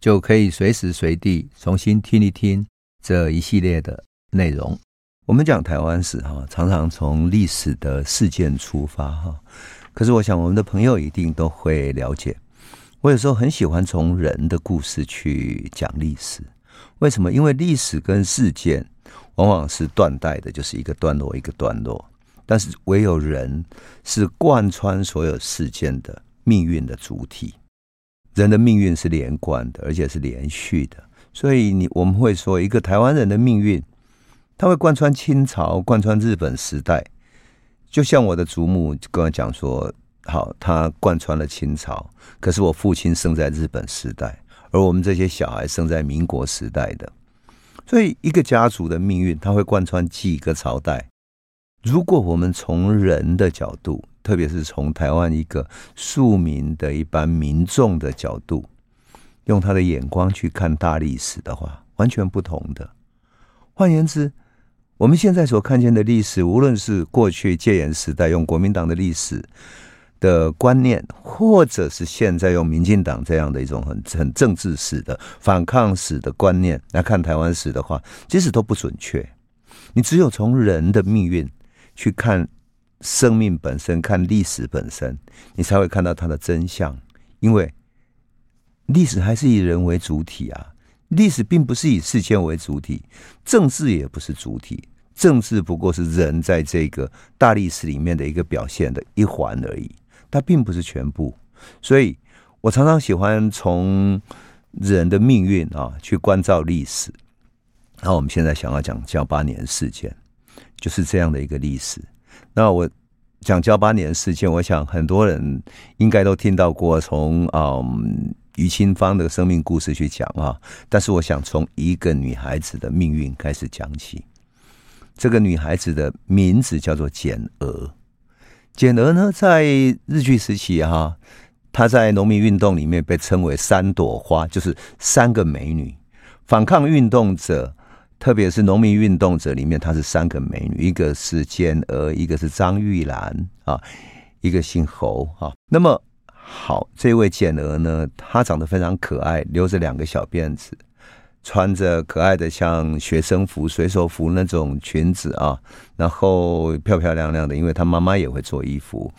就可以随时随地重新听一听这一系列的内容。我们讲台湾史哈，常常从历史的事件出发哈。可是我想，我们的朋友一定都会了解。我有时候很喜欢从人的故事去讲历史，为什么？因为历史跟事件往往是断代的，就是一个段落一个段落，但是唯有人是贯穿所有事件的命运的主体。人的命运是连贯的，而且是连续的，所以你我们会说，一个台湾人的命运，他会贯穿清朝，贯穿日本时代，就像我的祖母跟我讲说。好，他贯穿了清朝，可是我父亲生在日本时代，而我们这些小孩生在民国时代的，所以一个家族的命运，它会贯穿几个朝代。如果我们从人的角度，特别是从台湾一个庶民的一般民众的角度，用他的眼光去看大历史的话，完全不同的。换言之，我们现在所看见的历史，无论是过去戒严时代用国民党的历史。的观念，或者是现在用民进党这样的一种很很政治史的反抗史的观念来看台湾史的话，其实都不准确。你只有从人的命运去看生命本身，看历史本身，你才会看到它的真相。因为历史还是以人为主体啊，历史并不是以事件为主体，政治也不是主体，政治不过是人在这个大历史里面的一个表现的一环而已。它并不是全部，所以我常常喜欢从人的命运啊去关照历史。那我们现在想要讲噍吧哖事件，就是这样的一个历史。那我讲噍吧哖事件，我想很多人应该都听到过，从嗯于清芳的生命故事去讲啊。但是我想从一个女孩子的命运开始讲起。这个女孩子的名字叫做简娥。简娥呢，在日据时期哈，她在农民运动里面被称为三朵花，就是三个美女。反抗运动者，特别是农民运动者里面，她是三个美女，一个是简娥，一个是张玉兰啊，一个姓侯啊。那么好，这位简娥呢，她长得非常可爱，留着两个小辫子。穿着可爱的像学生服、水手服那种裙子啊，然后漂漂亮亮的，因为她妈妈也会做衣服，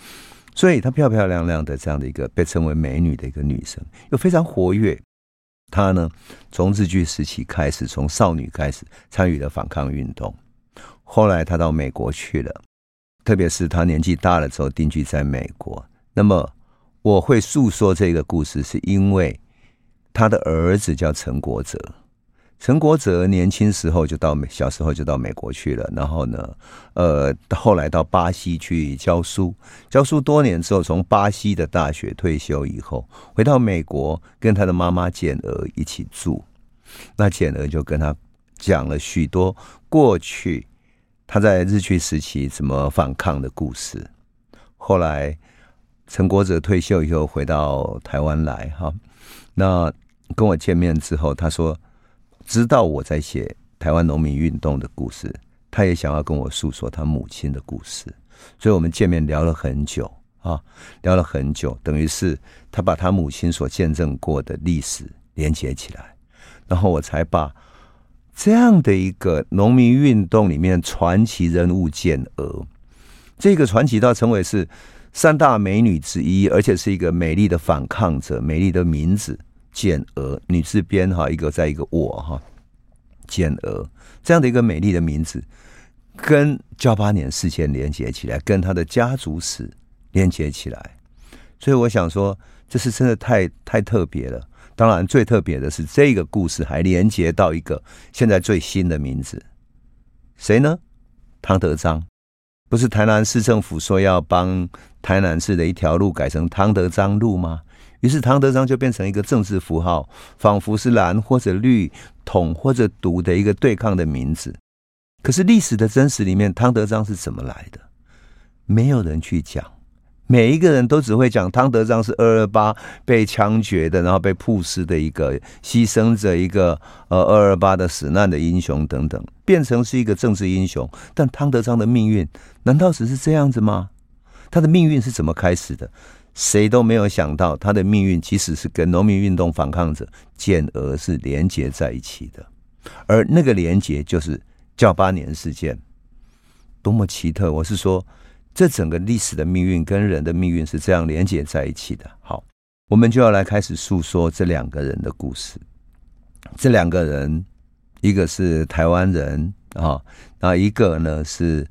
所以她漂漂亮亮的这样的一个被称为美女的一个女生，又非常活跃。他呢，从日据时期开始，从少女开始参与了反抗运动，后来他到美国去了，特别是他年纪大了之后定居在美国。那么我会诉说这个故事，是因为他的儿子叫陈国哲。陈国泽年轻时候就到美，小时候就到美国去了，然后呢，呃，后来到巴西去教书，教书多年之后，从巴西的大学退休以后，回到美国，跟他的妈妈简娥一起住。那简娥就跟他讲了许多过去他在日据时期怎么反抗的故事。后来陈国泽退休以后回到台湾来，哈，那跟我见面之后，他说。知道我在写台湾农民运动的故事，他也想要跟我诉说他母亲的故事，所以我们见面聊了很久啊，聊了很久，等于是他把他母亲所见证过的历史连接起来，然后我才把这样的一个农民运动里面传奇人物建娥，这个传奇到成为是三大美女之一，而且是一个美丽的反抗者，美丽的名字。简娥，女字边哈，一个在一个我哈，简娥这样的一个美丽的名字，跟噍吧哖事件连接起来，跟他的家族史连接起来，所以我想说，这是真的太太特别了。当然，最特别的是这个故事还连接到一个现在最新的名字，谁呢？汤德章，不是台南市政府说要帮台南市的一条路改成汤德章路吗？于是汤德章就变成一个政治符号，仿佛是蓝或者绿、统或者独的一个对抗的名字。可是历史的真实里面，汤德章是怎么来的？没有人去讲。每一个人都只会讲汤德章是二二八被枪决的，然后被曝尸的一个牺牲者，一个呃二二八的死难的英雄等等，变成是一个政治英雄。但汤德章的命运难道只是这样子吗？他的命运是怎么开始的？谁都没有想到，他的命运其实是跟农民运动反抗者建俄是连结在一起的，而那个连结就是噍吧哖事件，多么奇特！我是说。这整个历史的命运跟人的命运是这样连接在一起的。好，我们就要来开始诉说这两个人的故事。这两个人，一个是台湾人啊，那一个呢是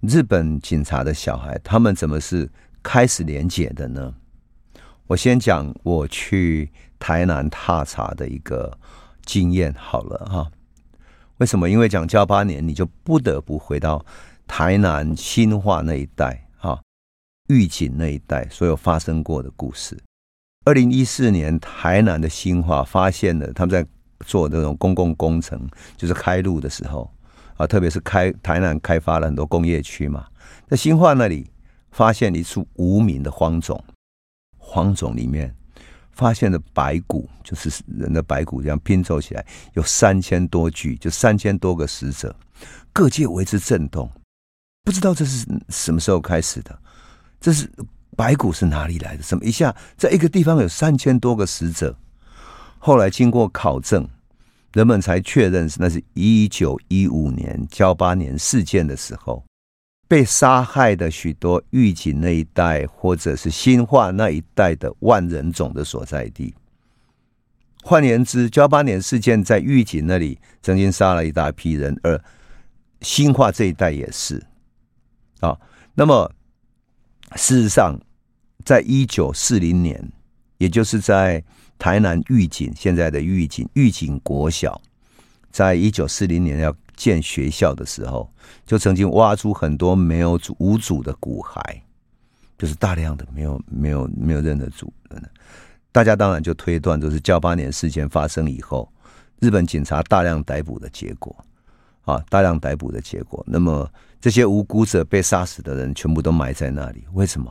日本警察的小孩。他们怎么是开始连结的呢？我先讲我去台南踏查的一个经验好了哈。为什么？因为讲噍吧哖，你就不得不回到。台南新化那一带，哈，玉井那一带，所有发生过的故事。二零一四年，台南的新化发现了他们在做那种公共工程，就是开路的时候啊，特别是开台南开发了很多工业区嘛，在新化那里发现一处无名的荒冢，荒冢里面发现的白骨，就是人的白骨，这样拼凑起来有三千多具，就三千多个死者，各界为之震动。不知道这是什么时候开始的？这是白骨是哪里来的？怎么一下在一个地方有三千多个死者？后来经过考证，人们才确认是那是一九一五年交八年事件的时候被杀害的许多玉井那一带或者是新化那一带的万人种的所在地。换言之，九八年事件在玉井那里曾经杀了一大批人，而新化这一带也是。啊，那么事实上，在一九四零年，也就是在台南玉井现在的玉井玉井国小，在一九四零年要建学校的时候，就曾经挖出很多没有主无主的骨骸，就是大量的没有没有没有任何主人。大家当然就推断，就是噍吧哖事件发生以后，日本警察大量逮捕的结果。啊，大量逮捕的结果。那么这些无辜者被杀死的人全部都埋在那里。为什么？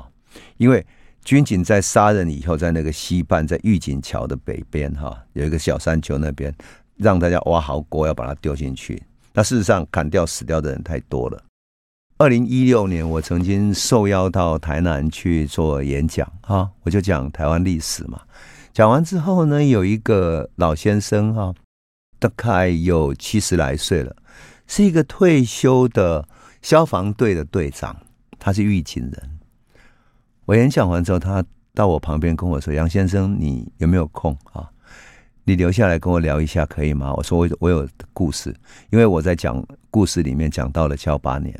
因为军警在杀人以后，在那个西半，在御井桥的北边，哈，有一个小山丘那边，让大家挖好沟，要把它丢进去。那事实上，砍掉死掉的人太多了。二零一六年，我曾经受邀到台南去做演讲，哈，我就讲台湾历史嘛。讲完之后呢，有一个老先生，哈，大概有七十来岁了。是一个退休的消防队的队长，他是玉井人。我演讲完之后，他到我旁边跟我说：“杨先生，你有没有空啊？你留下来跟我聊一下可以吗？”我说：“我我有故事，因为我在讲故事里面讲到了噍吧哖。”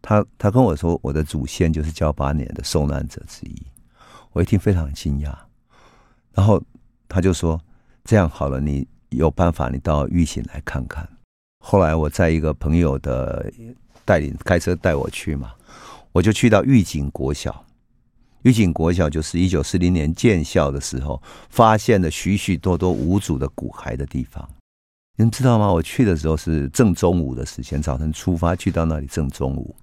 他他跟我说：“我的祖先就是噍吧哖的受难者之一。”我一听非常惊讶，然后他就说：“这样好了，你有办法，你到玉井来看看。”后来我在一个朋友的带领开车带我去嘛，我就去到玉井国小。玉井国小就是一九四零年建校的时候发现了许许多多无主的骨骸的地方。你们知道吗？我去的时候是正中午的时间，早晨出发去到那里正中午。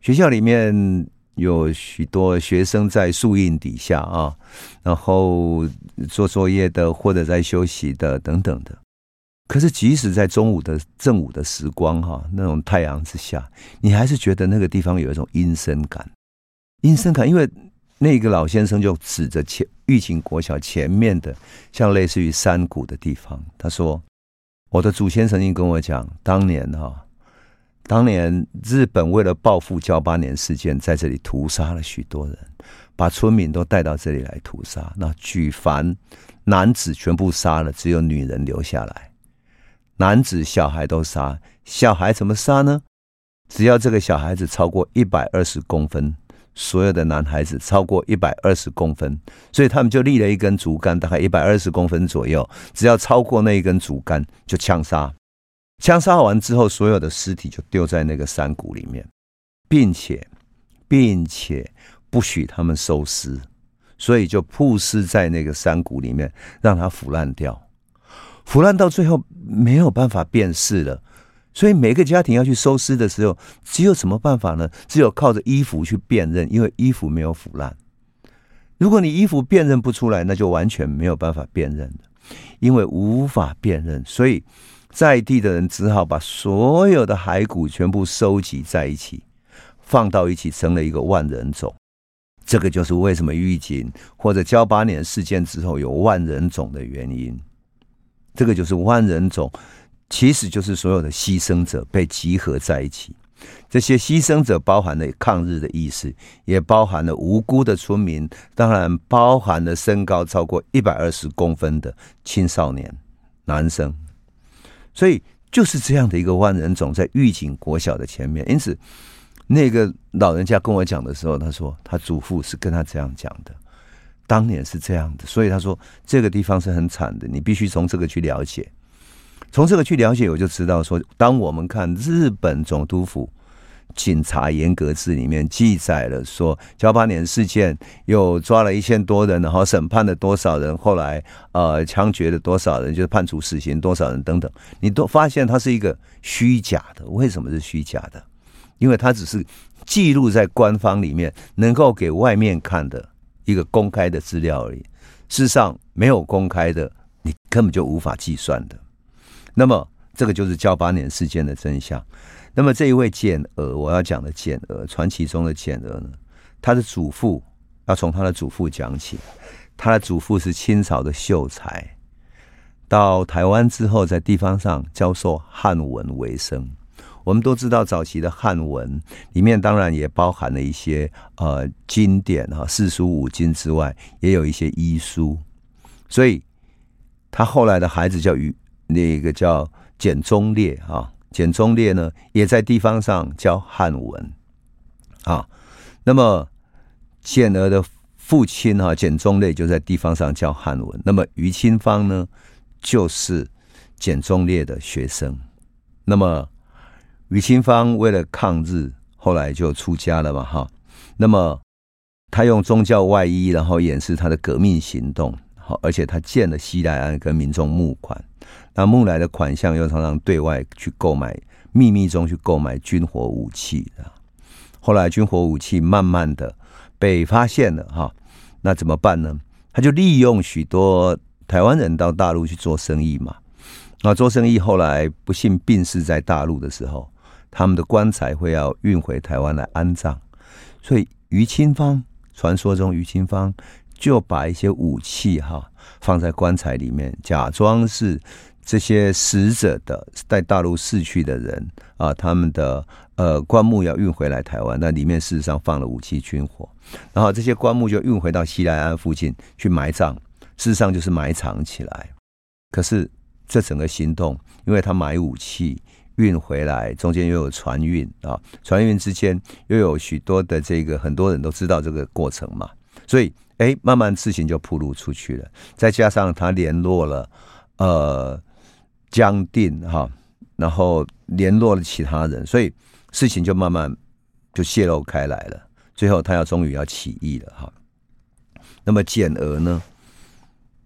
学校里面有许多学生在树荫底下啊，然后做作业的或者在休息的等等的。可是，即使在中午的正午的时光，哈，那种太阳之下，你还是觉得那个地方有一种阴森感。阴森感，因为那个老先生就指着前玉井国小前面的，像类似于山谷的地方，他说：“我的祖先曾经跟我讲，当年哈，当年日本为了报复交八年事件，在这里屠杀了许多人，把村民都带到这里来屠杀。那举凡男子全部杀了，只有女人留下来。”男子、小孩都杀，小孩怎么杀呢？只要这个小孩子超过一百二十公分，所有的男孩子超过一百二十公分，所以他们就立了一根竹竿，大概一百二十公分左右。只要超过那一根竹竿，就枪杀。枪杀完之后，所有的尸体就丢在那个山谷里面，并且，并且不许他们收尸。所以就曝尸在那个山谷里面，让它腐烂掉。腐烂到最后没有办法辨识了，所以每个家庭要去收尸的时候，只有什么办法呢？只有靠着衣服去辨认，因为衣服没有腐烂。如果你衣服辨认不出来，那就完全没有办法辨认了，因为无法辨认，所以在地的人只好把所有的骸骨全部收集在一起，放到一起，成了一个万人冢。这个就是为什么狱警或者交八年事件之后有万人冢的原因。这个就是万人冢，其实就是所有的牺牲者被集合在一起。这些牺牲者包含了抗日的意识，也包含了无辜的村民，当然包含了身高超过一百二十公分的青少年男生。所以就是这样的一个万人冢在玉井国小的前面。因此。那个老人家跟我讲的时候，他说他祖父是跟他这样讲的，当年是这样的，所以他说这个地方是很惨的，你必须从这个去了解，从这个去了解，我就知道说，当我们看日本总督府警察严格制里面记载了说，九八年事件又抓了一千多人，然后审判了多少人，后来呃枪决了多少人，就是判处死刑多少人等等，你都发现它是一个虚假的，为什么是虚假的？因为它只是记录在官方里面，能够给外面看的一个公开的资料而已。事实上，没有公开的，你根本就无法计算的。那么，这个就是教八年事件的真相。那么，这一位简娥，我要讲的简娥，传奇中的简娥呢，他的祖父要从他的祖父讲起。他的祖父是清朝的秀才，到台湾之后，在地方上教授汉文为生。我们都知道，早期的汉文里面当然也包含了一些呃经典哈，四书五经之外，也有一些医书。所以他后来的孩子叫于那个叫简忠烈哈，简忠烈呢也在地方上教汉文啊。那么简娥的父亲哈简忠烈就在地方上教汉文。那么于清芳呢就是简忠烈的学生。那么于清芳为了抗日，后来就出家了嘛，哈。那么他用宗教外衣，然后掩饰他的革命行动，而且他建了西来庵跟民众募款，那募来的款项又常常对外去购买，秘密中去购买军火武器啊。后来军火武器慢慢的被发现了，哈，那怎么办呢？他就利用许多台湾人到大陆去做生意嘛。那做生意后来不幸病逝在大陆的时候。他们的棺材会要运回台湾来安葬，所以于清芳传说中于清芳就把一些武器哈放在棺材里面，假装是这些死者的在大陆逝去的人啊，他们的呃棺木要运回来台湾，那里面事实上放了武器军火，然后这些棺木就运回到西来安附近去埋葬，事实上就是埋藏起来。可是这整个行动，因为他买武器。运回来，中间又有船运啊，船运之间又有许多的这个，很多人都知道这个过程嘛，所以哎，慢慢事情就铺露出去了。再加上他联络了呃江定哈，然后联络了其他人，所以事情就慢慢就泄露开来了。最后他要终于要起义了哈。那么简娥呢，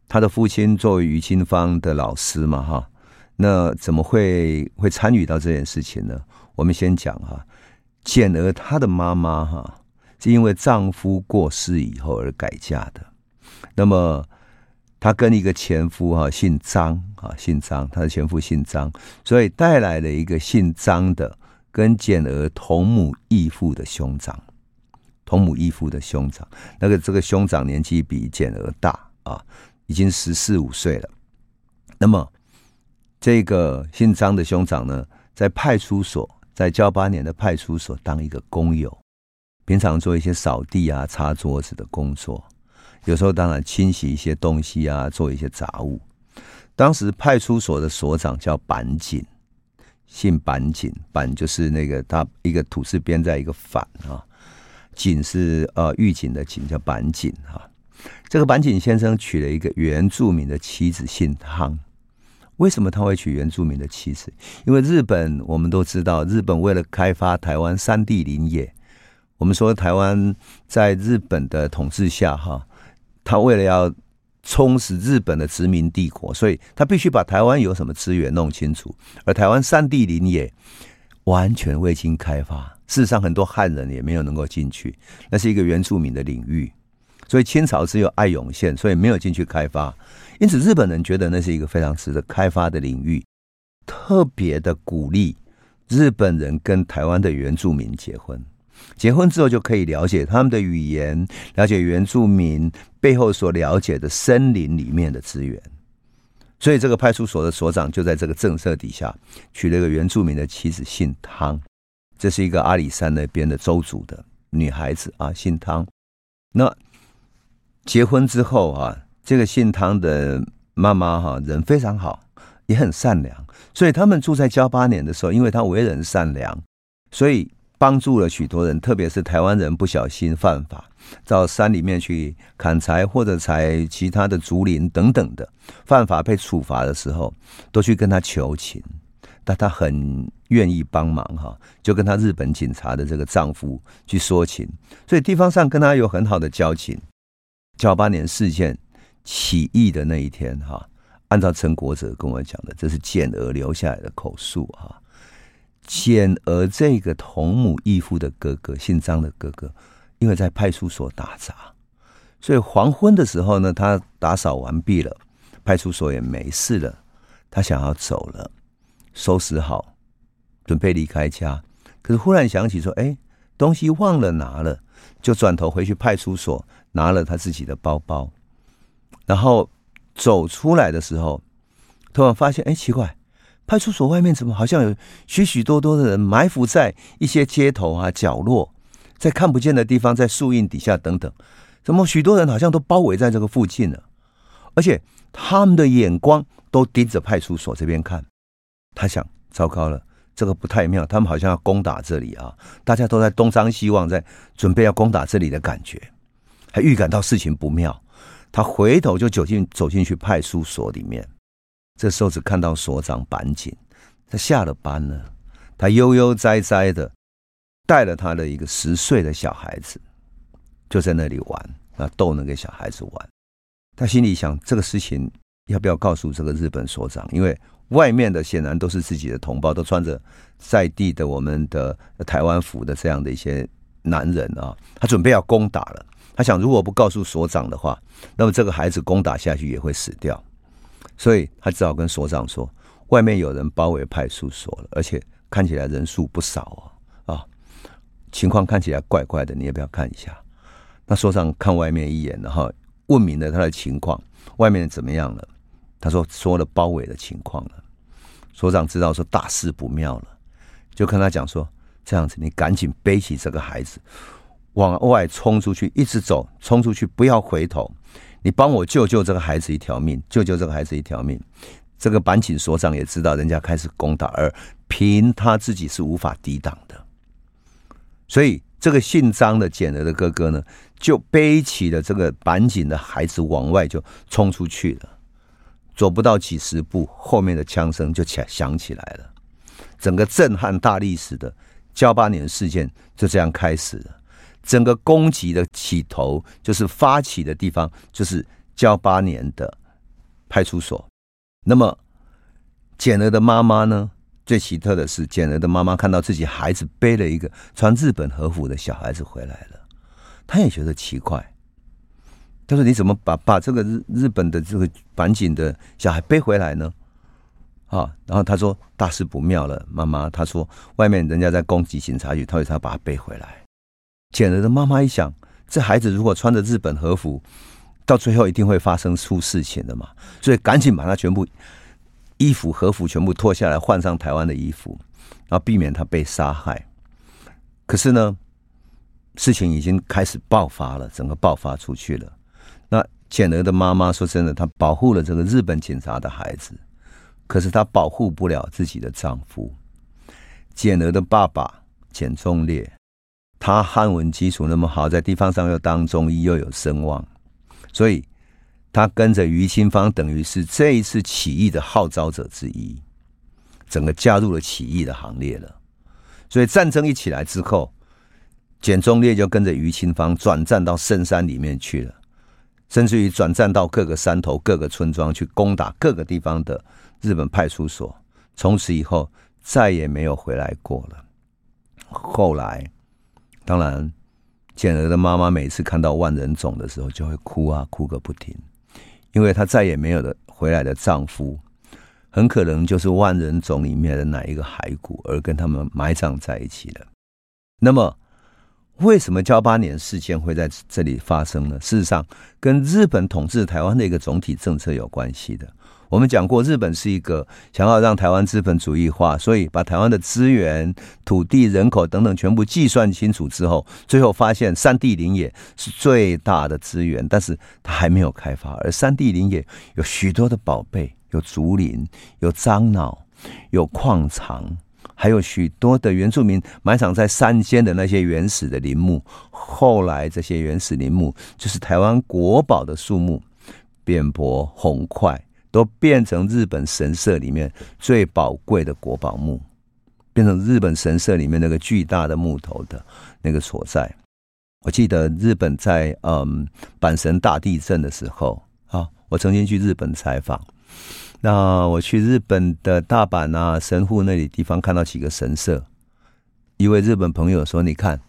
他的父亲作为于清芳的老师嘛哈。那怎么会会参与到这件事情呢？我们先讲哈，简娥她的妈妈哈，是因为丈夫过世以后而改嫁的。那么她跟一个前夫哈，姓张啊，姓张，她的前夫姓张，所以带来了一个姓张的跟简儿同母异父的兄长，同母异父的兄长。那个这个兄长年纪比简儿大啊，已经十四五岁了。那么。这个姓张的兄长呢，在派出所，在噍吧哖的派出所当一个工友，平常做一些扫地啊、擦桌子的工作，有时候当然清洗一些东西啊，做一些杂物。当时派出所的所长叫板井，姓板井，板就是那个他一个土字边在一个反啊，井是呃狱警的井，叫板井啊。这个板井先生娶了一个原住民的妻子，姓汤。为什么他会娶原住民的妻子？因为日本我们都知道，日本为了开发台湾山地林业，我们说台湾在日本的统治下，哈，他为了要充实日本的殖民帝国，所以他必须把台湾有什么资源弄清楚。而台湾山地林野完全未经开发，事实上很多汉人也没有能够进去，那是一个原住民的领域。所以清朝只有爱永县，所以没有进去开发。因此日本人觉得那是一个非常值得开发的领域，特别的鼓励日本人跟台湾的原住民结婚。结婚之后就可以了解他们的语言，了解原住民背后所了解的森林里面的资源。所以这个派出所的所长就在这个政策底下娶了一个原住民的妻子，姓汤。这是一个阿里山那边的邹族的女孩子啊，姓汤。那结婚之后啊，这个姓汤的妈妈哈人非常好，也很善良。所以他们住在交八年的时候，因为她为人善良，所以。帮助了许多人，特别是台湾人不小心犯法，到山里面去砍柴或者采其他的竹林等等的，犯法被处罚的时候，都去跟他求情，但他很愿意帮忙哈，就跟他日本警察的这个丈夫去说情，所以地方上跟他有很好的交情。九八年事件起义的那一天哈，按照陈国哲跟我讲的，这是简娥留下来的口述哈。简而这个同母异父的哥哥，姓张的哥哥，因为在派出所打杂，所以黄昏的时候呢，他打扫完毕了，派出所也没事了，他想要走了，收拾好，准备离开家，可是忽然想起说，哎，东西忘了拿了，就转头回去派出所拿了他自己的包包，然后走出来的时候，突然发现，哎，奇怪。派出所外面怎么好像有许许多多的人埋伏在一些街头啊、角落，在看不见的地方，在树荫底下等等，怎么许多人好像都包围在这个附近了？而且他们的眼光都盯着派出所这边看。他想：糟糕了，这个不太妙，他们好像要攻打这里啊！大家都在东张西望，在准备要攻打这里的感觉，还预感到事情不妙。他回头就走进走进去派出所里面。这时候只看到所长板井，他下了班了，他悠悠哉哉的带了他的一个十岁的小孩子，就在那里玩，啊，逗那个小孩子玩。他心里想，这个事情要不要告诉这个日本所长？因为外面的显然都是自己的同胞，都穿着在地的我们的台湾服的这样的一些男人啊，他准备要攻打了。他想，如果不告诉所长的话，那么这个孩子攻打下去也会死掉。所以他只好跟所长说：“外面有人包围派出所了，而且看起来人数不少啊！啊，情况看起来怪怪的，你要不要看一下？”那所长看外面一眼，然后问明了他的情况：“外面怎么样了？”他说：“说了包围的情况了。”所长知道说大事不妙了，就跟他讲说：“这样子，你赶紧背起这个孩子，往外冲出去，一直走，冲出去，不要回头。”你帮我救救这个孩子一条命，救救这个孩子一条命。这个板井所长也知道人家开始攻打，而凭他自己是无法抵挡的，所以这个姓张的简儿的哥哥呢，就背起了这个板井的孩子往外就冲出去了。走不到几十步，后面的枪声就响起来了，整个震撼大历史的交八年事件就这样开始了。整个攻击的起头，就是发起的地方，就是交八年的派出所。那么，简儿的妈妈呢？最奇特的是，简儿的妈妈看到自己孩子背了一个穿日本和服的小孩子回来了，她也觉得奇怪。她说：“你怎么把把这个日日本的这个板井的小孩背回来呢？”啊，然后她说：“大事不妙了，妈妈。”她说：“外面人家在攻击警察局，她说她把他背回来。”简儿的妈妈一想，这孩子如果穿着日本和服，到最后一定会发生出事情的嘛，所以赶紧把他全部衣服和服全部脱下来，换上台湾的衣服，然后避免他被杀害。可是呢，事情已经开始爆发了，整个爆发出去了。那简儿的妈妈说真的，她保护了这个日本警察的孩子，可是她保护不了自己的丈夫。简儿的爸爸简忠烈。他汉文基础那么好，在地方上又当中医又有声望，所以他跟着于清芳，等于是这一次起义的号召者之一，整个加入了起义的行列了。所以战争一起来之后，简忠烈就跟着于清芳转战到深山里面去了。甚至于转战到各个山头、各个村庄去攻打各个地方的日本派出所，从此以后再也没有回来过了。后来，当然，简儿的妈妈每次看到万人冢的时候，就会哭啊，哭个不停，因为她再也没有的回来的丈夫，很可能就是万人冢里面的哪一个骸骨，而跟他们埋葬在一起了。那么。为什么噍吧哖事件会在这里发生呢？事实上，跟日本统治台湾的一个总体政策有关系的。我们讲过，日本是一个想要让台湾资本主义化，所以把台湾的资源、土地、人口等等全部计算清楚之后，最后发现山地林野是最大的资源，但是它还没有开发。而山地林野有许多的宝贝，有竹林，有樟脑，有矿藏。还有许多的原住民埋藏在山间的那些原始的林木，后来这些原始林木就是台湾国宝的树木，扁柏、红桧都变成日本神社里面最宝贵的国宝木，变成日本神社里面那个巨大的木头的那个所在。我记得日本在嗯阪神大地震的时候啊，我曾经去日本采访。那我去日本的大阪啊、神户那里地方看到几个神社，一位日本朋友说：“你看，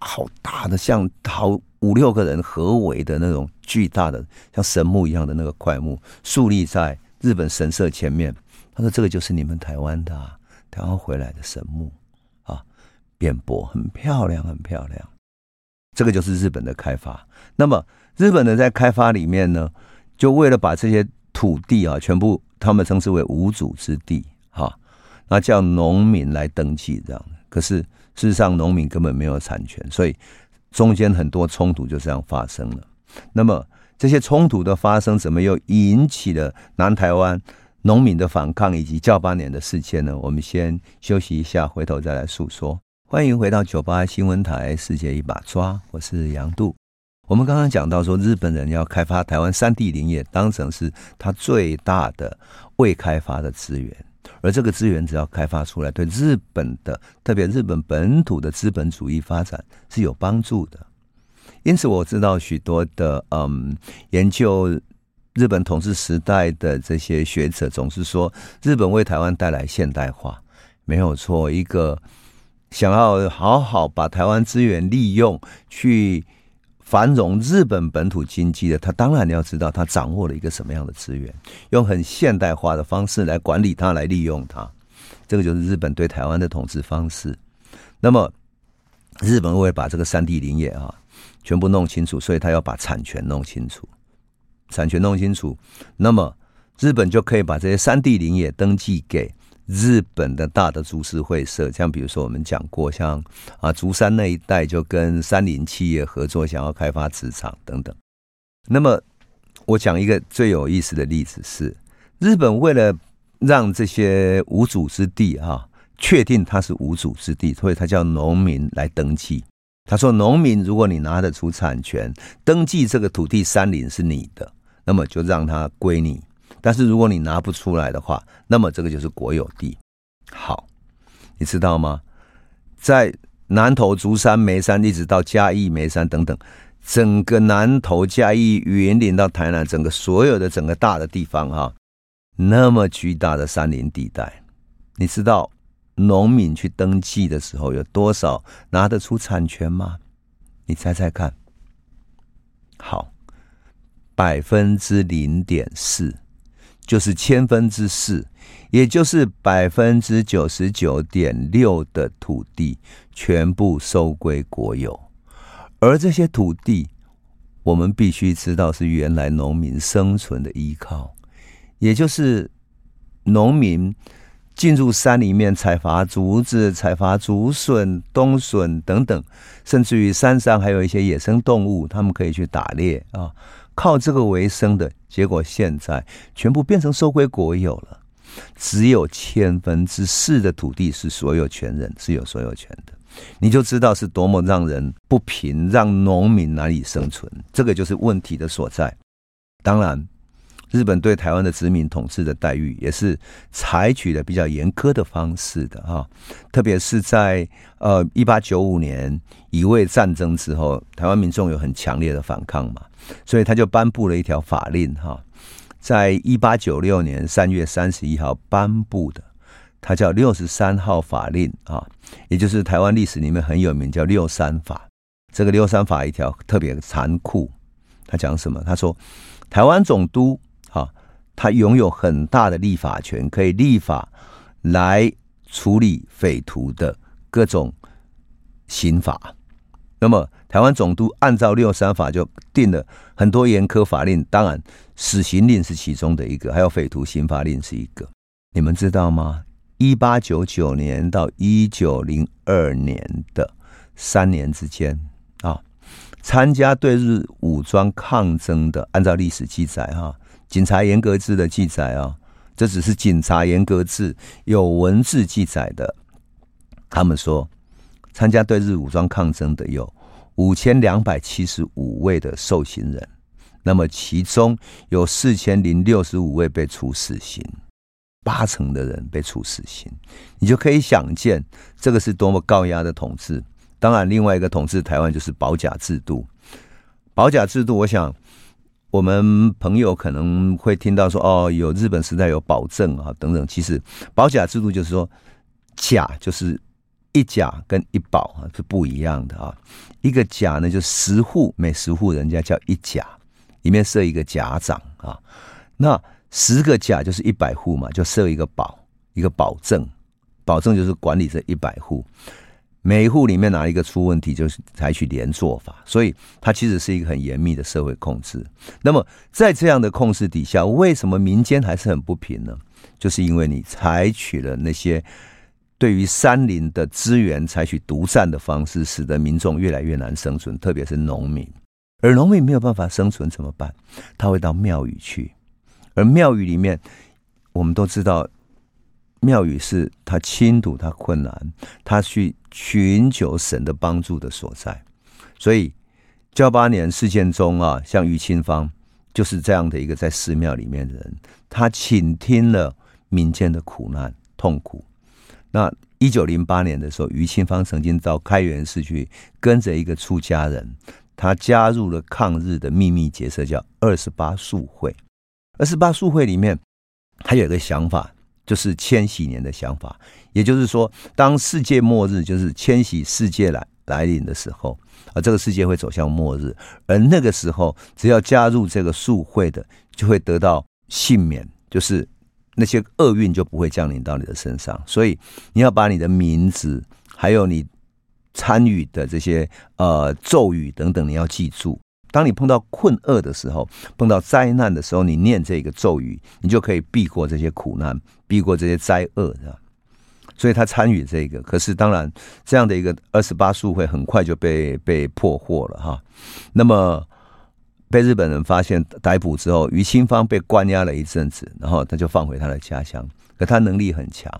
好大的，像好五六个人合围的那种巨大的像神木一样的那个块木，竖立在日本神社前面。”他说：“这个就是你们台湾的啊，台湾回来的神木啊，扁柏很漂亮，很漂亮。这个就是日本的开发。那么日本人在开发里面呢，就为了把这些。”土地啊，全部他们称之为无主之地，哈，那叫农民来登记这样。可是事实上，农民根本没有产权，所以中间很多冲突就这样发生了。那么这些冲突的发生，怎么又引起了南台湾农民的反抗以及教八年的事件呢？我们先休息一下，回头再来诉说。欢迎回到九八新闻台《世界一把抓》，我是杨度。我们刚刚讲到说，日本人要开发台湾山地林业，当成是他最大的未开发的资源，而这个资源只要开发出来，对日本的特别日本本土的资本主义发展是有帮助的。因此，我知道许多的嗯研究日本统治时代的这些学者总是说，日本为台湾带来现代化，没有错。一个想要好好把台湾资源利用去。繁荣日本本土经济的，他当然你要知道他掌握了一个什么样的资源，用很现代化的方式来管理它，来利用它，这个就是日本对台湾的统治方式。那么，日本会把这个山地林业啊全部弄清楚，所以他要把产权弄清楚，产权弄清楚，那么日本就可以把这些山地林业登记给。日本的大的株式会社，像比如说我们讲过，像啊竹山那一带就跟三菱企业合作，想要开发磁场等等。那么我讲一个最有意思的例子是，日本为了让这些无主之地啊确定它是无主之地，所以它叫农民来登记。他说，农民如果你拿得出产权，登记这个土地山林是你的，那么就让它归你。但是如果你拿不出来的话，那么这个就是国有地。好，你知道吗？在南投竹山梅山，一直到嘉义梅山等等，整个南投嘉义云林到台南，整个所有的整个大的地方哈，那么巨大的山林地带，你知道农民去登记的时候有多少拿得出产权吗？你猜猜看。好，百分之零点四。就是千分之四，也就是百分之九十九点六的土地全部收归国有，而这些土地，我们必须知道是原来农民生存的依靠，也就是农民进入山里面采伐竹子、采伐竹笋、冬笋等等，甚至于山上还有一些野生动物，他们可以去打猎啊。靠这个为生的结果，现在全部变成收归国有了，只有千分之四的土地是所有权人，是有所有权的，你就知道是多么让人不平，让农民难以生存，这个就是问题的所在。当然，日本对台湾的殖民统治的待遇也是采取的比较严苛的方式的哈，特别是在呃一八九五年乙未战争之后，台湾民众有很强烈的反抗嘛，所以他就颁布了一条法令哈，在一八九六年三月三十一号颁布的，它叫六十三号法令啊，也就是台湾历史里面很有名叫六三法。这个六三法一条特别残酷，他讲什么？他说台湾总督。啊，他拥有很大的立法权，可以立法来处理匪徒的各种刑法。那么，台湾总督按照六三法就定了很多严苛法令，当然死刑令是其中的一个，还有匪徒刑罚令是一个。你们知道吗？一八九九年到一九零二年的三年之间啊，参加对日武装抗争的，按照历史记载哈。警察严格制的记载啊，这只是警察严格制有文字记载的。他们说，参加对日武装抗争的有五千两百七十五位的受刑人，那么其中有四千零六十五位被处死刑，八成的人被处死刑。你就可以想见，这个是多么高压的统治。当然，另外一个统治台湾就是保甲制度。保甲制度，我想。我们朋友可能会听到说，哦，有日本时代有保证啊等等。其实保甲制度就是说，甲就是一甲跟一保啊是不一样的啊。一个甲呢，就十户，每十户人家叫一甲，里面设一个甲长啊。那十个甲就是一百户嘛，就设一个保，一个保证，保证就是管理这一百户。每一户里面哪一个出问题，就是采取连坐法，所以它其实是一个很严密的社会控制。那么在这样的控制底下，为什么民间还是很不平呢？就是因为你采取了那些对于山林的资源采取独占的方式，使得民众越来越难生存，特别是农民。而农民没有办法生存怎么办？他会到庙宇去，而庙宇里面，我们都知道。庙宇是他亲睹他困难，他去寻求神的帮助的所在。所以，噍吧哖事件中啊，像于清芳就是这样的一个在寺庙里面的人，他倾听了民间的苦难痛苦。那一九零八年的时候，于清芳曾经到开元寺去，跟着一个出家人，他加入了抗日的秘密结社，叫二十八宿会。二十八宿会里面，他有一个想法。就是千禧年的想法，也就是说，当世界末日，就是千禧世界来来临的时候，啊，这个世界会走向末日，而那个时候，只要加入这个宿会的，就会得到幸免，就是那些厄运就不会降临到你的身上。所以，你要把你的名字，还有你参与的这些呃咒语等等，你要记住。当你碰到困厄的时候，碰到灾难的时候，你念这个咒语，你就可以避过这些苦难，避过这些灾厄，是吧？所以他参与这个，可是当然，这样的一个二十八宿会很快就被被破获了哈。那么被日本人发现逮捕之后，于清芳被关押了一阵子，然后他就放回他的家乡。他能力很强，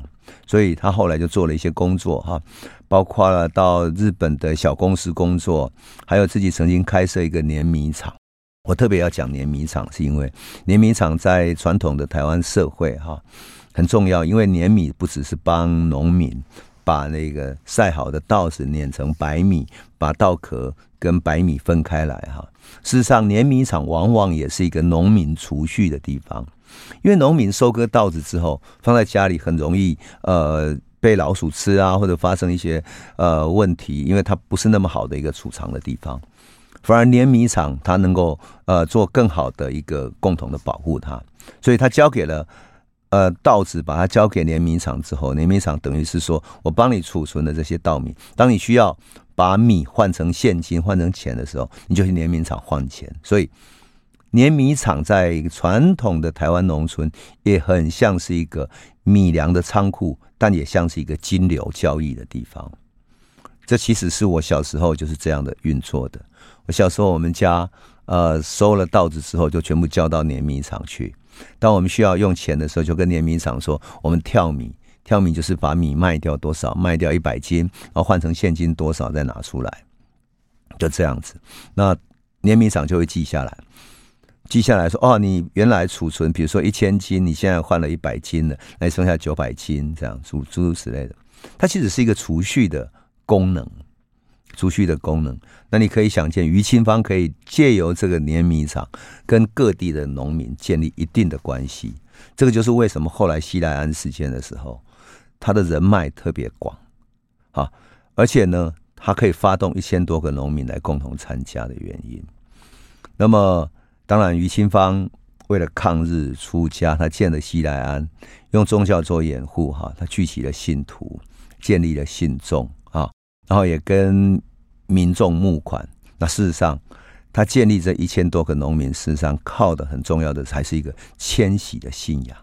所以他后来就做了一些工作哈，包括了到日本的小公司工作，还有自己曾经开设一个碾米厂。我特别要讲碾米厂，是因为碾米厂在传统的台湾社会哈很重要，因为碾米不只是帮农民把那个晒好的稻子碾成白米，把稻壳跟白米分开来哈。事实上，碾米厂往往也是一个农民储蓄的地方。因为农民收割稻子之后，放在家里很容易呃被老鼠吃啊，或者发生一些呃问题，因为它不是那么好的一个储藏的地方。反而碾米厂它能够呃做更好的一个共同的保护它，所以它交给了呃稻子，把它交给碾米厂之后，碾米厂等于是说我帮你储存的这些稻米，当你需要把米换成现金换成钱的时候，你就去碾米厂换钱，所以。碾米厂在传统的台湾农村也很像是一个米粮的仓库，但也像是一个金流交易的地方。这其实是我小时候就是这样的运作的。我小时候，我们家呃收了稻子之后，就全部交到碾米厂去。当我们需要用钱的时候，就跟碾米厂说：“我们跳米，跳米就是把米卖掉多少，卖掉一百斤，然后换成现金多少再拿出来。”就这样子，那碾米厂就会记下来。记下来说，哦，你原来储存，比如说一千斤，你现在换了一百斤了，那剩下九百斤，这样诸诸如此类的。它其实是一个储蓄的功能，储蓄的功能。那你可以想见，于清芳可以借由这个碾米厂跟各地的农民建立一定的关系。这个就是为什么后来西来安事件的时候，他的人脉特别广，啊，而且呢，他可以发动一千多个农民来共同参加的原因。那么。当然，于清芳为了抗日出家，他建了西来安，用宗教做掩护，哈，他聚集了信徒，建立了信众啊，然后也跟民众募款。那事实上，他建立这一千多个农民，事实上靠的很重要的，还是一个迁徙的信仰。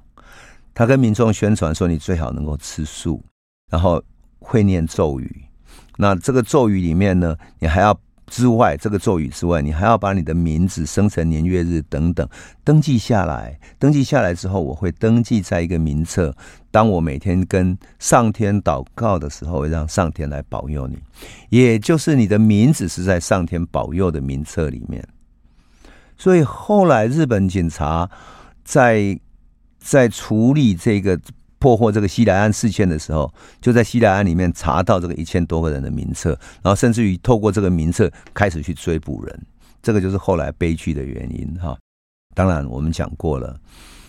他跟民众宣传说，你最好能够吃素，然后会念咒语。那这个咒语里面呢，你还要。之外，这个咒语之外，你还要把你的名字、生辰年月日等等登记下来。登记下来之后，我会登记在一个名册。当我每天跟上天祷告的时候，让上天来保佑你。也就是你的名字是在上天保佑的名册里面。所以后来日本警察在在处理这个。破获这个西来安事件的时候，就在西来安里面查到这个一千多个人的名册，然后甚至于透过这个名册开始去追捕人，这个就是后来悲剧的原因哈。当然我们讲过了，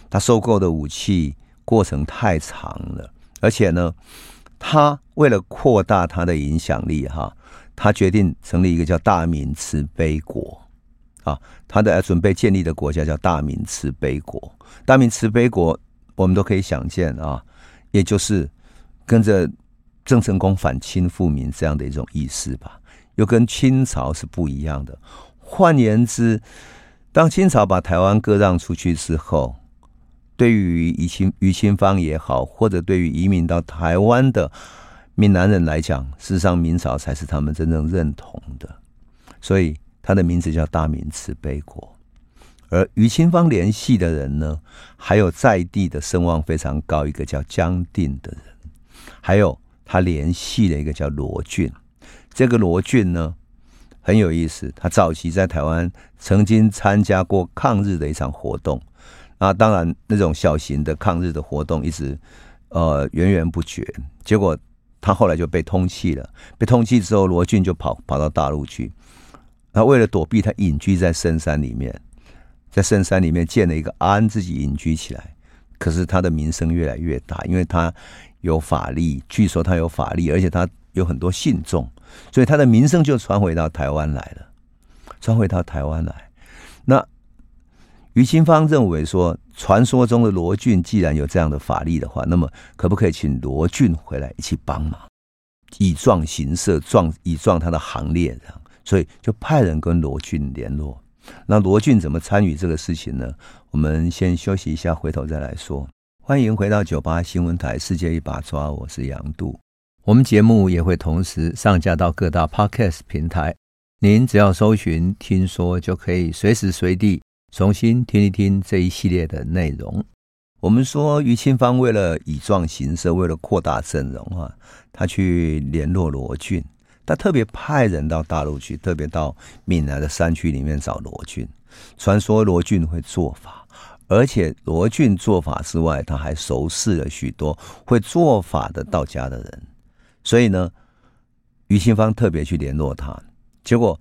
他收购的武器过程太长了，而且呢，他为了扩大他的影响力哈，他决定成立一个叫大明慈悲国啊，他的准备建立的国家叫大明慈悲国，大明慈悲国。我们都可以想见啊，也就是跟着郑成功反清复明这样的一种意思吧，又跟清朝是不一样的。换言之，当清朝把台湾割让出去之后，对于于清于清芳也好，或者对于移民到台湾的闽南人来讲，事实上明朝才是他们真正认同的，所以他的名字叫大明慈悲国。而于清芳联系的人呢，还有在地的声望非常高，一个叫江定的人，还有他联系的一个叫罗俊。这个罗俊呢很有意思，他早期在台湾曾经参加过抗日的一场活动，啊，当然那种小型的抗日的活动一直呃源源不绝。结果他后来就被通缉了，被通缉之后，罗俊就跑跑到大陆去。他为了躲避，他隐居在深山里面。在深山里面建了一个庵，自己隐居起来。可是他的名声越来越大，因为他有法力，据说他有法力，而且他有很多信众，所以他的名声就传回到台湾来了。传回到台湾来，那于清芳认为说，传说中的罗俊既然有这样的法力的话，那么可不可以请罗俊回来一起帮忙，以壮形色，壮以壮他的行列这样，所以就派人跟罗俊联络。那罗俊怎么参与这个事情呢？我们先休息一下，回头再来说。欢迎回到九八新闻台《世界一把抓》，我是杨度。我们节目也会同时上架到各大 Podcast 平台，您只要搜寻“听说”，就可以随时随地重新听一听这一系列的内容。我们说，于清芳为了以壮形色，为了扩大阵容啊，他去联络罗俊。他特别派人到大陆去，特别到闽南的山区里面找罗俊。传说罗俊会做法，而且罗俊做法之外，他还熟识了许多会做法的道家的人。所以呢，于清芳特别去联络他。结果，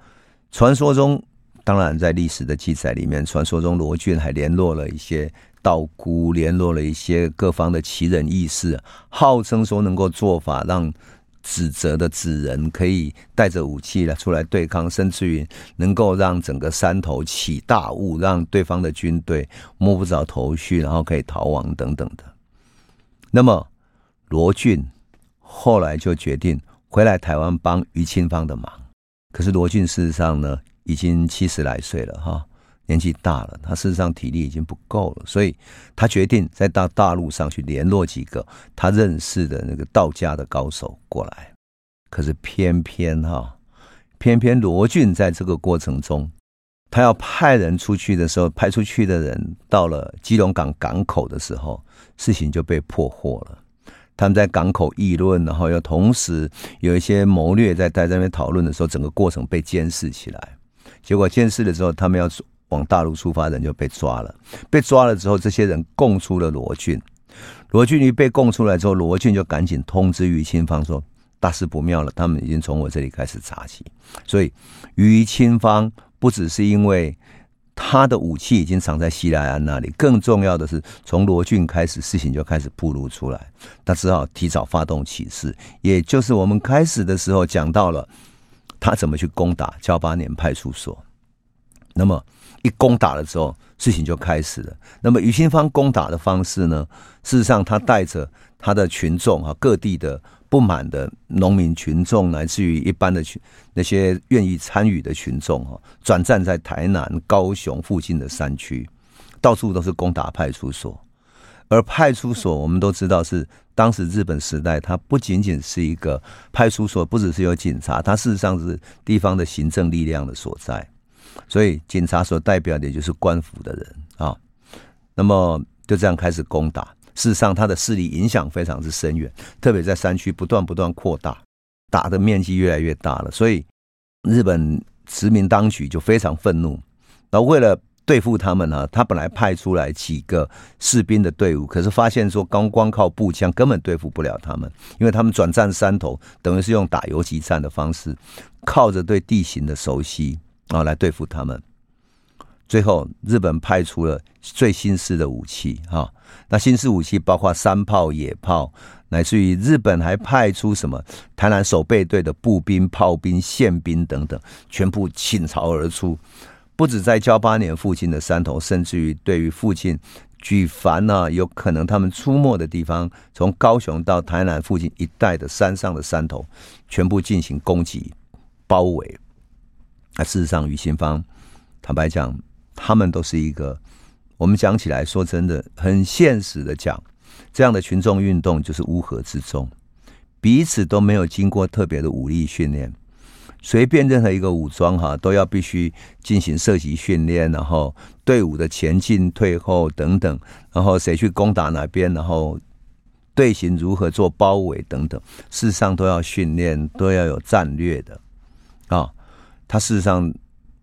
传说中，当然在历史的记载里面，传说中罗俊还联络了一些道姑，联络了一些各方的奇人异士，号称说能够做法让。指责的指人可以带着武器来出来对抗，甚至于能够让整个山头起大雾，让对方的军队摸不着头绪，然后可以逃亡等等的。那么罗俊后来就决定回来台湾帮于清芳的忙。可是罗俊事实上呢，已经七十来岁了哈。年纪大了，他事实上体力已经不够了，所以他决定再到大陆上去联络几个他认识的那个道家的高手过来。可是偏偏哈，偏偏罗俊在这个过程中，他要派人出去的时候，派出去的人到了基隆港港口的时候，事情就被破获了。他们在港口议论，然后又同时有一些谋略在在那边讨论的时候，整个过程被监视起来。结果监视的时候，他们要往大陆出发人就被抓了。被抓了之后，这些人供出了罗俊。罗俊一被供出来之后，罗俊就赶紧通知于清芳说：“大事不妙了，他们已经从我这里开始查起。”所以于清芳不只是因为他的武器已经藏在西来安那里，更重要的是，从罗俊开始，事情就开始暴露出来。他只好提早发动起事，也就是我们开始的时候讲到了他怎么去攻打交八年派出所。那么一攻打了之后，事情就开始了。那么于清芳攻打的方式呢？事实上，他带着他的群众啊，各地的不满的农民群众，乃至于一般的群那些愿意参与的群众哈，转战在台南、高雄附近的山区，到处都是攻打派出所。而派出所，我们都知道是当时日本时代，它不仅仅是一个派出所，不只是有警察，它事实上是地方的行政力量的所在。所以，警察所代表的就是官府的人啊。那么就这样开始攻打。事实上，他的势力影响非常之深远，特别在山区不断不断扩大，打的面积越来越大了。所以，日本殖民当局就非常愤怒。然后，为了对付他们呢，他本来派出来几个士兵的队伍，可是发现说，光光靠步枪根本对付不了他们，因为他们转战山头，等于是用打游击战的方式，靠着对地形的熟悉。啊，来对付他们。最后，日本派出了最新式的武器，哈。那新式武器包括山炮、野炮，乃至于日本还派出什么台南守备队的步兵、炮兵、宪兵等等，全部倾巢而出。不止在交八年附近的山头，甚至于对于附近举凡呢有可能他们出没的地方，从高雄到台南附近一带的山上的山头，全部进行攻击、包围。啊事实上，于清芳坦白讲，他们都是一个我们讲起来说真的很现实的讲，这样的群众运动就是乌合之众，彼此都没有经过特别的武力训练，随便任何一个武装哈都要必须进行射击训练，然后队伍的前进、退后等等，然后谁去攻打哪边，然后队形如何做包围等等，事实上都要训练，都要有战略的。他事实上，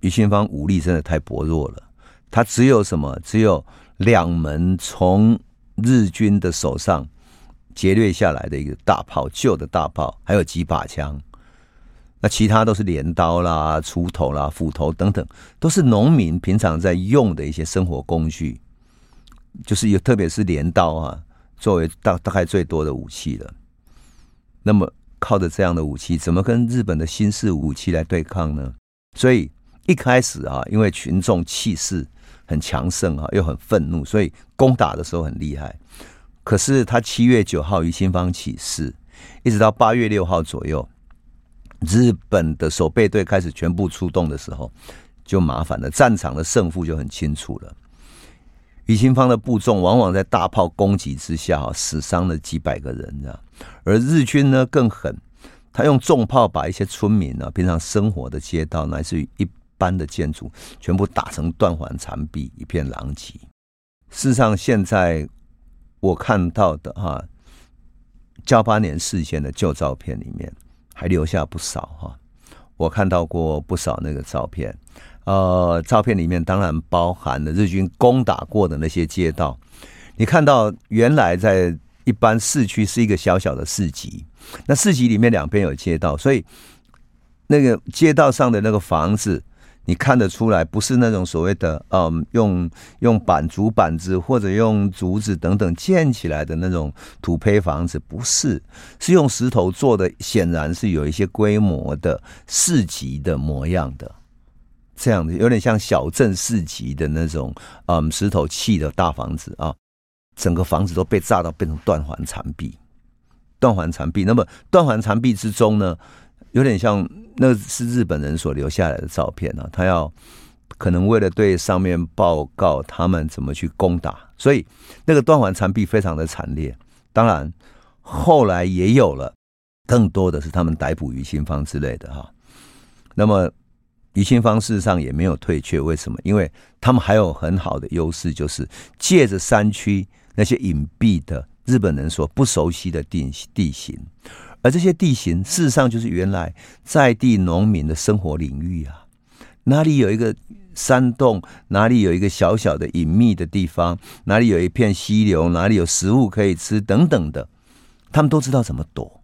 于清芳武力真的太薄弱了。他只有什么？只有两门从日军的手上劫掠下来的一个大炮，旧的大炮，还有几把枪。那其他都是镰刀啦、锄头啦、斧头等等，都是农民平常在用的一些生活工具。就是有，特别是镰刀啊，作为大大概最多的武器了。那么。靠着这样的武器，怎么跟日本的新式武器来对抗呢？所以一开始啊，因为群众气势很强盛啊，又很愤怒，所以攻打的时候很厉害。可是他七月九号于清方起事，一直到八月六号左右，日本的守备队开始全部出动的时候，就麻烦了，战场的胜负就很清楚了。于清芳的部众往往在大炮攻击之下，死伤了几百个人，这样。而日军呢更狠，他用重炮把一些村民呢平常生活的街道，乃至于一般的建筑，全部打成断垣残壁，一片狼藉。事实上，现在我看到的哈，交八年事件的旧照片里面，还留下不少哈。我看到过不少那个照片。呃，照片里面当然包含了日军攻打过的那些街道。你看到原来在一般市区是一个小小的市集，那市集里面两边有街道，所以那个街道上的那个房子，你看得出来不是那种所谓的嗯用用板竹板子或者用竹子等等建起来的那种土坯房子，不是，是用石头做的，显然是有一些规模的市集的模样的。这样子有点像小镇市集的那种，嗯，石头砌的大房子啊，整个房子都被炸到变成断垣残壁，断垣残壁。那么断垣残壁之中呢，有点像那是日本人所留下来的照片啊，他要可能为了对上面报告他们怎么去攻打，所以那个断垣残壁非常的惨烈。当然后来也有了更多的是他们逮捕于清芳之类的哈，那么。于清芳事实上也没有退却，为什么？因为他们还有很好的优势，就是借着山区那些隐蔽的日本人所不熟悉的地地形，而这些地形事实上就是原来在地农民的生活领域啊。哪里有一个山洞，哪里有一个小小的隐秘的地方，哪里有一片溪流，哪里有食物可以吃等等的，他们都知道怎么躲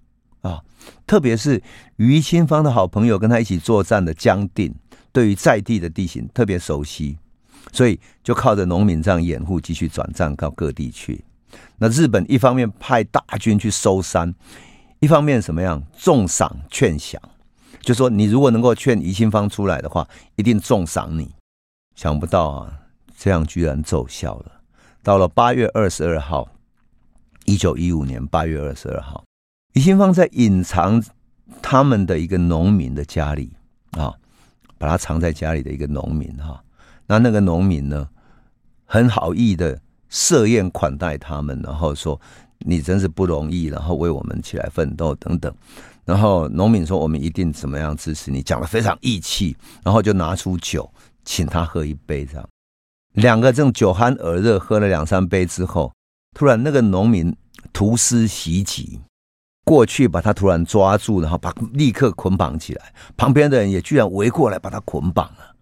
啊。特别是于清芳的好朋友跟他一起作战的江定，对于在地的地形特别熟悉，所以就靠着农民这样掩护，继续转战到各地去。那日本一方面派大军去收山，一方面什么样？重赏劝降。就说你如果能够劝于清芳出来的话，一定重赏你。想不到啊，这样居然奏效了。到了八月二十二号，一九一五年八月二十二号，于新芳在隐藏他们的一个农民的家里啊，把他藏在家里的一个农民哈。那那个农民呢，很好意的设宴款待他们，然后说你真是不容易，然后为我们起来奋斗等等。然后农民说：“我们一定怎么样支持你？”讲得非常义气，然后就拿出酒请他喝一杯。这样，两个正酒酣耳热，喝了两三杯之后，突然那个农民图师袭击过去，把他突然抓住，然后把立刻捆绑起来。旁边的人也居然围过来把他捆绑了。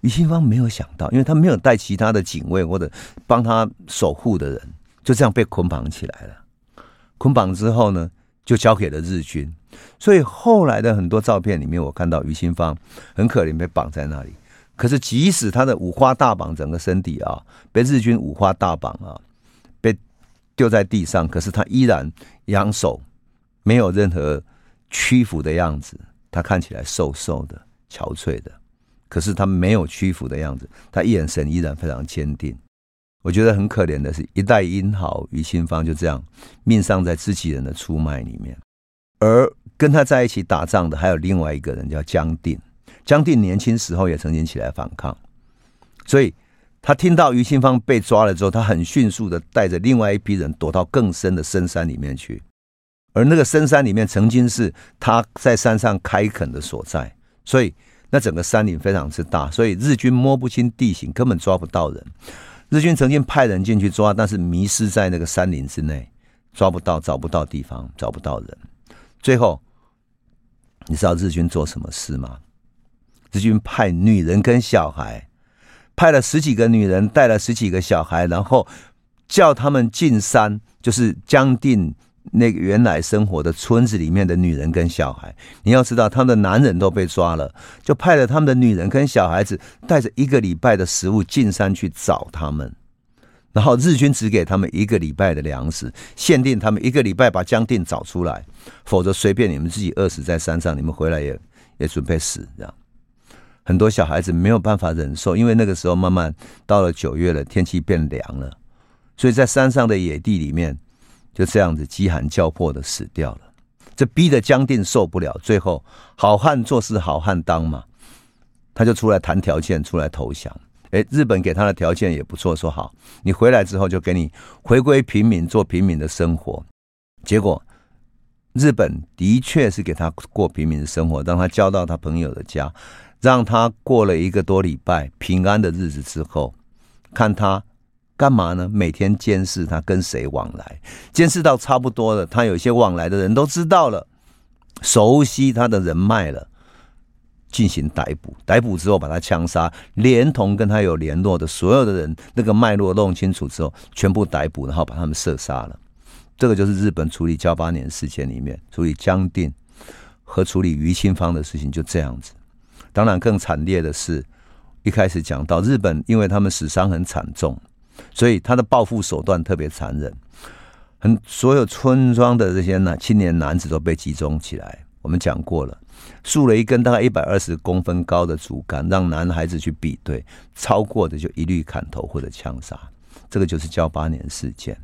于新芳没有想到，因为他没有带其他的警卫或者帮他守护的人，就这样被捆绑起来了。捆绑之后呢？就交给了日军，所以后来的很多照片里面，我看到于新芳很可怜被绑在那里。可是即使他的五花大绑整个身体啊，被日军五花大绑啊，丢在地上，可是他依然扬手，没有任何屈服的样子。他看起来瘦瘦的、憔悴的，可是他没有屈服的样子，他眼神依然非常坚定。我觉得很可怜的是，一代英豪于清芳就这样命丧在自己人的出卖里面，而跟他在一起打仗的还有另外一个人叫江定。江定年轻时候也曾经起来反抗，所以他听到于清芳被抓了之后，他很迅速的带着另外一批人躲到更深的深山里面去，而那个深山里面曾经是他在山上开垦的所在，所以那整个山林非常之大，所以日军摸不清地形，根本抓不到人。日军曾经派人进去抓，但是迷失在那个山林之内，抓不到，找不到地方，找不到人。最后，你知道日军做什么事吗？日军派女人跟小孩，派了十几个女人，带了十几个小孩，然后叫他们进山，就是江定。那个原来生活的村子里面的女人跟小孩，你要知道，他们的男人都被抓了，就派了他们的女人跟小孩子，带着一个礼拜的食物进山去找他们。然后日军只给他们一个礼拜的粮食，限定他们一个礼拜把江定找出来，否则随便你们自己饿死在山上，你们回来也也准备死。这样，很多小孩子没有办法忍受，因为那个时候慢慢到了九月了，天气变凉了，所以在山上的野地里面。就这样子饥寒交迫的死掉了，这逼得江定受不了，最后好汉做事好汉当嘛，他就出来谈条件，出来投降。诶，日本给他的条件也不错，说好，你回来之后就给你回归平民，做平民的生活。结果日本的确是给他过平民的生活，让他交到他朋友的家，让他过了一个多礼拜平安的日子之后，看他。干嘛呢？每天监视他跟谁往来，监视到差不多了，他有些往来的人都知道了，熟悉他的人脉了，进行逮捕。逮捕之后把他枪杀，连同跟他有联络的所有的人，那个脉络弄清楚之后，全部逮捕，然后把他们射杀了。这个就是日本处理交八年事件里面处理江定和处理于清芳的事情，就这样子。当然更惨烈的是，一开始讲到日本，因为他们死伤很惨重。所以他的报复手段特别残忍，很所有村庄的这些男青年男子都被集中起来。我们讲过了，竖了一根大概一百二十公分高的竹竿，让男孩子去比对，超过的就一律砍头或者枪杀。这个就是噍吧哖事件，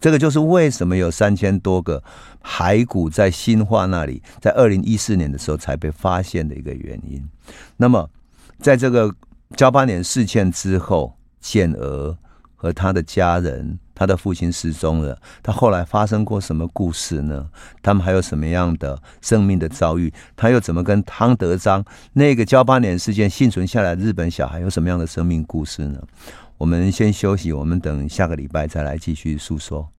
这个就是为什么有三千多个骸骨在新化那里，在二零一四年的时候才被发现的一个原因。那么，在这个交八年事件之后，简娥。和他的家人，他的父亲失踪了。他后来发生过什么故事呢？他们还有什么样的生命的遭遇？他又怎么跟汤德章那个交八年事件幸存下来的日本小孩有什么样的生命故事呢？我们先休息，我们等下个礼拜再来继续诉说。